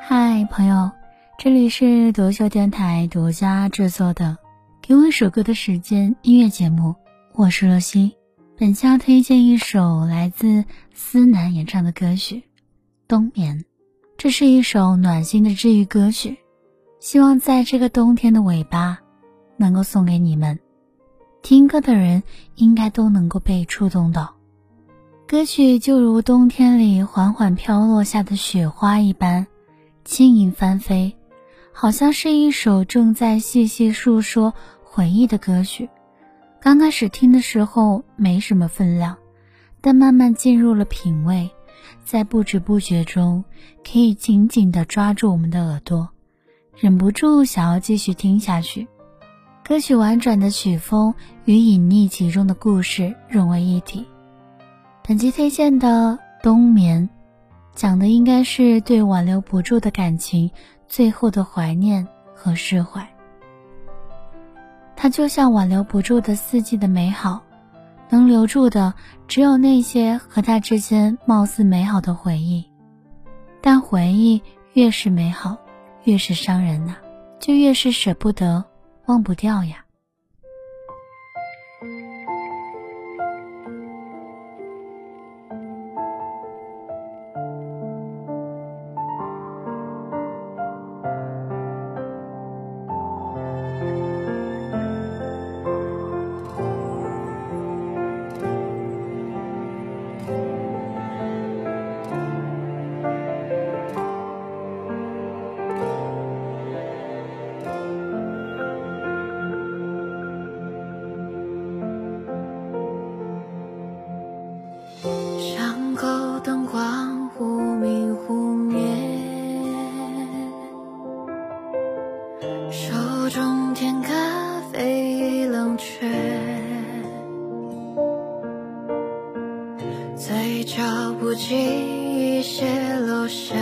嗨，朋友，这里是独秀电台独家制作的《给我一首歌的时间》音乐节目，我是若曦。本期要推荐一首来自思南演唱的歌曲《冬眠》，这是一首暖心的治愈歌曲，希望在这个冬天的尾巴，能够送给你们。听歌的人应该都能够被触动到。歌曲就如冬天里缓缓飘落下的雪花一般，轻盈翻飞，好像是一首正在细细诉说回忆的歌曲。刚开始听的时候没什么分量，但慢慢进入了品味，在不知不觉中可以紧紧地抓住我们的耳朵，忍不住想要继续听下去。歌曲婉转的曲风与隐匿其中的故事融为一体。本期推荐的《冬眠》，讲的应该是对挽留不住的感情最后的怀念和释怀。它就像挽留不住的四季的美好，能留住的只有那些和他之间貌似美好的回忆。但回忆越是美好，越是伤人呐，就越是舍不得，忘不掉呀。光忽明忽灭手中甜咖啡已冷却嘴角不经意泄露想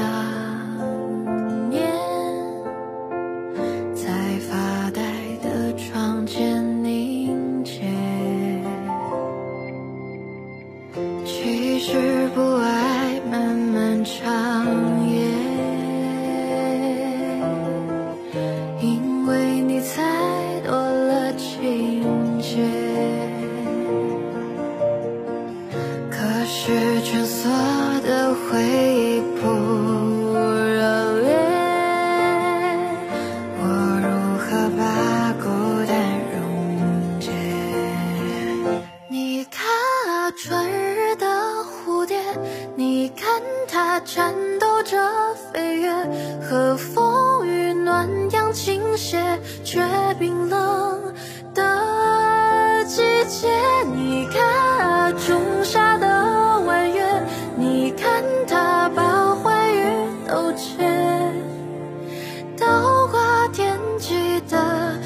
是蜷缩的回忆不热烈，我如何把孤单溶解？你看啊，春日的蝴蝶，你看它颤抖着飞跃，和风与暖阳倾斜，却冰冷的季节。你看啊，仲夏却倒挂天际的。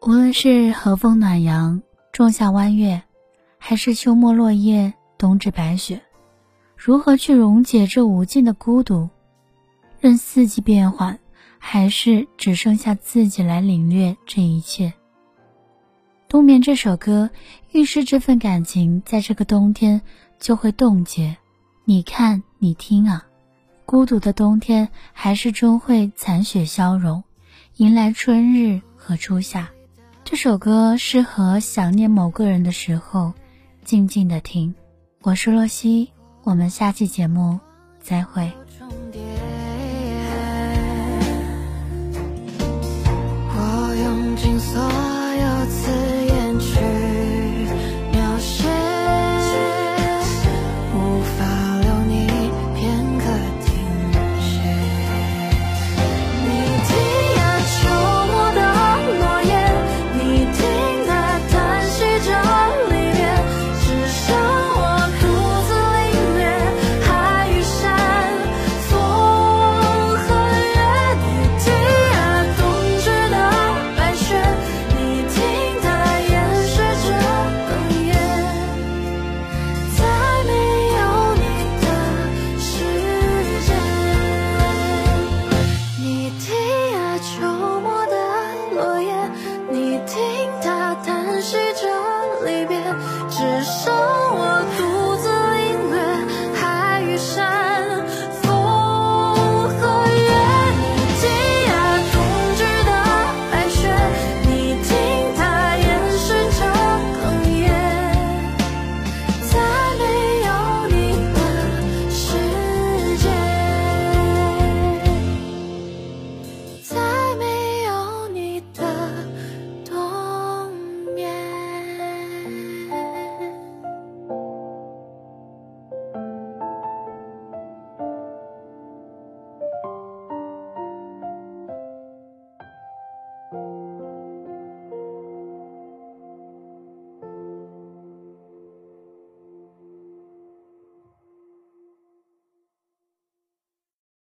无论是和风暖阳、仲夏弯月，还是秋末落叶、冬至白雪，如何去溶解这无尽的孤独？任四季变换，还是只剩下自己来领略这一切？《冬眠》这首歌预示这份感情在这个冬天就会冻结。你看，你听啊，孤独的冬天还是终会残雪消融，迎来春日和初夏。这首歌适合想念某个人的时候，静静的听。我是洛西，我们下期节目再会。